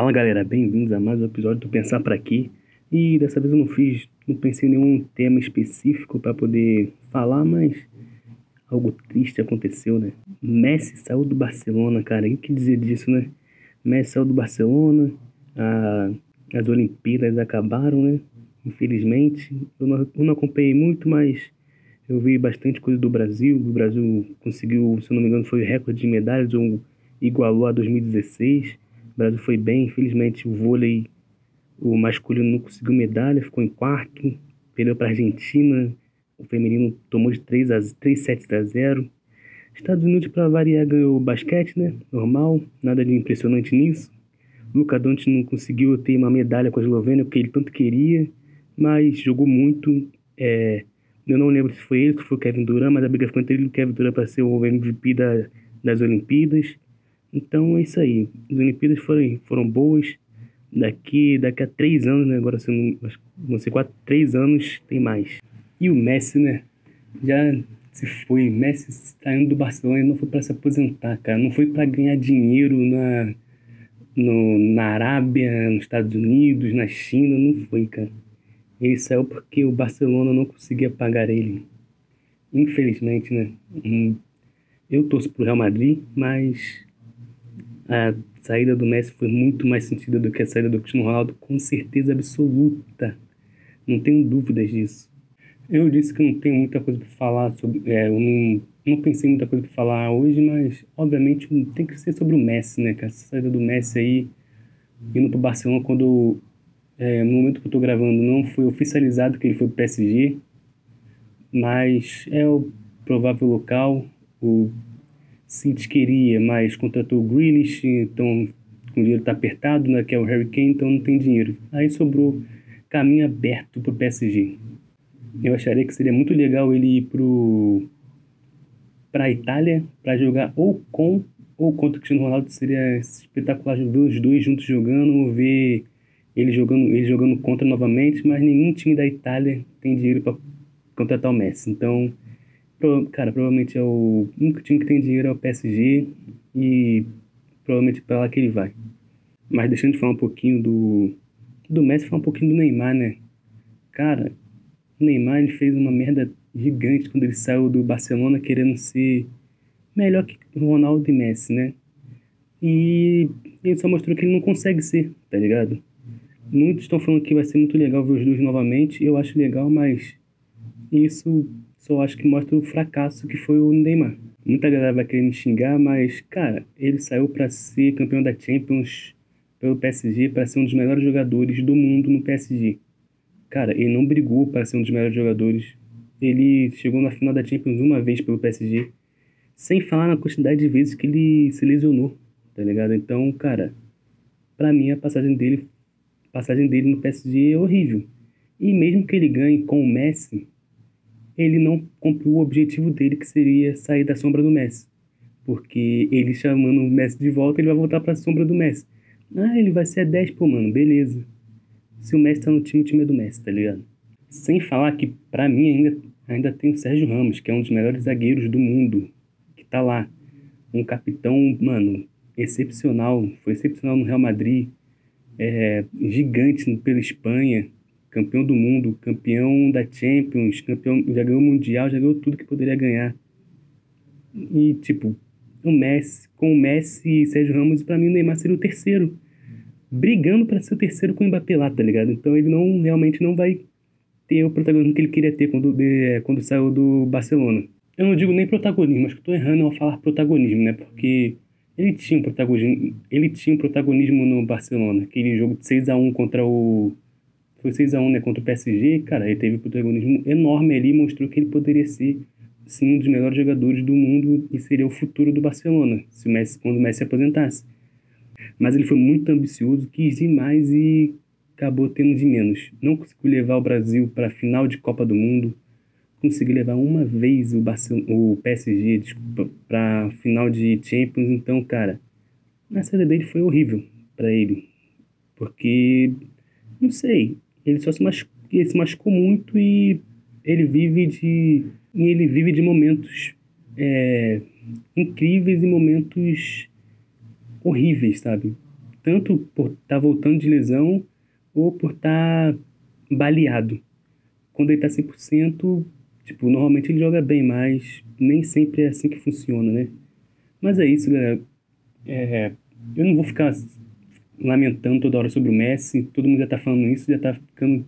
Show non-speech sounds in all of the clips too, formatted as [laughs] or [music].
Fala galera, bem-vindos a mais um episódio do Pensar para Aqui. E dessa vez eu não fiz, não pensei em nenhum tema específico para poder falar, mas algo triste aconteceu, né? Messi saiu do Barcelona, cara. O que dizer disso, né? Messi saiu do Barcelona, a, as Olimpíadas acabaram, né? Infelizmente, eu não, eu não acompanhei muito, mas eu vi bastante coisa do Brasil. O Brasil conseguiu, se eu não me engano, foi o recorde de medalhas ou igualou a 2016. O Brasil foi bem, infelizmente o vôlei, o masculino não conseguiu medalha, ficou em quarto, perdeu para a Argentina, o feminino tomou de 3 a 3 sets a 0. Estados Unidos para variar ganhou o basquete, né? Normal, nada de impressionante nisso. Luca Doncic não conseguiu ter uma medalha com a Eslovênia porque ele tanto queria, mas jogou muito. É, eu não lembro se foi ele, se foi o Kevin Durant, mas a briga ficou entre ele e o Kevin Durant para ser o MVP da, das Olimpíadas. Então é isso aí. As Olimpíadas foram, foram boas. Daqui, daqui a três anos, né? Agora vão ser quatro, três anos, tem mais. E o Messi, né? Já se foi. Messi saindo do Barcelona não foi para se aposentar, cara. Não foi para ganhar dinheiro na, no, na Arábia, nos Estados Unidos, na China. Não foi, cara. Ele saiu porque o Barcelona não conseguia pagar ele. Infelizmente, né? Hum, eu torço pro Real Madrid, mas a saída do Messi foi muito mais sentida do que a saída do Cristiano Ronaldo, com certeza absoluta. Não tenho dúvidas disso. Eu disse que não tenho muita coisa para falar sobre. É, eu não, não pensei muita coisa para falar hoje, mas obviamente tem que ser sobre o Messi, né? Que essa saída do Messi aí, indo pro Barcelona, quando é, no momento que eu tô gravando, não foi oficializado que ele foi pro PSG, mas é o provável local. O City queria, mas contratou o Grealish, então o dinheiro está apertado, né, que é o Harry Kane, então não tem dinheiro. Aí sobrou caminho aberto para o PSG. Eu acharia que seria muito legal ele ir para a Itália para jogar ou com ou contra o Cristiano Ronaldo. Seria espetacular ver os dois juntos jogando, ver ele jogando, ele jogando contra novamente, mas nenhum time da Itália tem dinheiro para contratar o Messi. Então Cara, provavelmente é o único time que tem dinheiro é o PSG e provavelmente para lá que ele vai. Mas deixando de falar um pouquinho do do Messi, falar um pouquinho do Neymar, né? Cara, o Neymar ele fez uma merda gigante quando ele saiu do Barcelona querendo ser melhor que Ronaldo e Messi, né? E ele só mostrou que ele não consegue ser, tá ligado? Muitos estão falando que vai ser muito legal ver os dois novamente. Eu acho legal, mas isso só acho que mostra o fracasso que foi o Neymar. Muita galera vai querer me xingar, mas, cara, ele saiu para ser campeão da Champions pelo PSG, para ser um dos melhores jogadores do mundo no PSG. Cara, ele não brigou para ser um dos melhores jogadores. Ele chegou na final da Champions uma vez pelo PSG, sem falar na quantidade de vezes que ele se lesionou, tá ligado? Então, cara, para mim a passagem dele, a passagem dele no PSG é horrível. E mesmo que ele ganhe com o Messi, ele não cumpriu o objetivo dele, que seria sair da sombra do Messi. Porque ele chamando o Messi de volta, ele vai voltar para a sombra do Messi. Ah, ele vai ser a 10, pô, mano, beleza. Se o Messi tá no time, o time é do Messi, tá ligado? Sem falar que, para mim, ainda, ainda tem o Sérgio Ramos, que é um dos melhores zagueiros do mundo, que tá lá. Um capitão, mano, excepcional. Foi excepcional no Real Madrid. É, gigante pela Espanha campeão do mundo, campeão da Champions, campeão, já ganhou o Mundial, já ganhou tudo que poderia ganhar. E, tipo, o Messi, com o Messi e Sérgio Ramos, para mim o Neymar seria o terceiro. Brigando para ser o terceiro com o Mbappé lá, tá ligado? Então ele não realmente não vai ter o protagonismo que ele queria ter quando, quando saiu do Barcelona. Eu não digo nem protagonismo, acho que estou errando ao falar protagonismo, né? Porque ele tinha um protagonismo, ele tinha um protagonismo no Barcelona, aquele jogo de 6 a 1 contra o foi 6x1 né, contra o PSG, cara, ele teve um protagonismo enorme ali, mostrou que ele poderia ser, sim, um dos melhores jogadores do mundo e seria o futuro do Barcelona, se o Messi, quando o Messi se aposentasse. Mas ele foi muito ambicioso, quis demais e acabou tendo de menos. Não conseguiu levar o Brasil para a final de Copa do Mundo, conseguiu levar uma vez o, Barcelona, o PSG, para a final de Champions, então, cara, a saída dele foi horrível para ele, porque, não sei, ele só se machucou, ele se machucou muito e ele vive de ele vive de momentos é, incríveis e momentos horríveis, sabe? tanto por estar tá voltando de lesão ou por estar tá baleado. Quando ele tá 100%, tipo, normalmente ele joga bem, mas nem sempre é assim que funciona, né? Mas é isso, galera. É, eu não vou ficar lamentando toda hora sobre o Messi, todo mundo já tá falando isso, já tá ficando.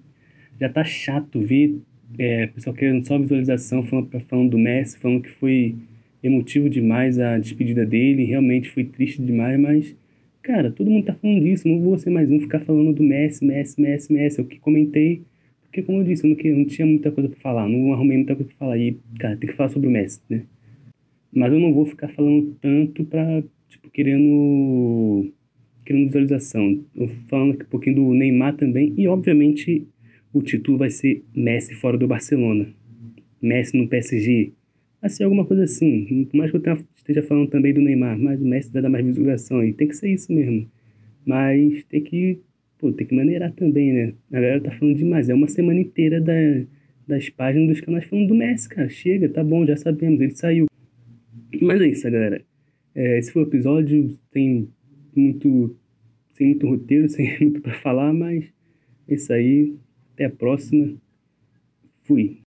Já tá chato ver é, pessoal querendo só visualização, falando, falando do Messi, falando que foi emotivo demais a despedida dele, realmente foi triste demais, mas, cara, todo mundo tá falando disso, não vou ser mais um ficar falando do Messi, Messi, Messi, Messi, é o que comentei, porque como eu disse, eu não, não tinha muita coisa para falar, não arrumei muita coisa para falar, e, cara, tem que falar sobre o Messi, né? Mas eu não vou ficar falando tanto pra, tipo, querendo querendo visualização. Falando um pouquinho do Neymar também, e obviamente o título vai ser Messi fora do Barcelona. Messi no PSG. Ser alguma coisa assim. Por mais que eu tenha, esteja falando também do Neymar, mas o Messi vai dar mais visualização aí. Tem que ser isso mesmo. Mas tem que, pô, tem que maneirar também, né? A galera tá falando demais. É uma semana inteira da, das páginas dos canais falando do Messi, cara. Chega, tá bom, já sabemos, ele saiu. Mas é isso, galera. É, esse foi o episódio. Tem muito. sem muito roteiro, [laughs] sem muito para falar, mas é isso aí. Até a próxima. Fui.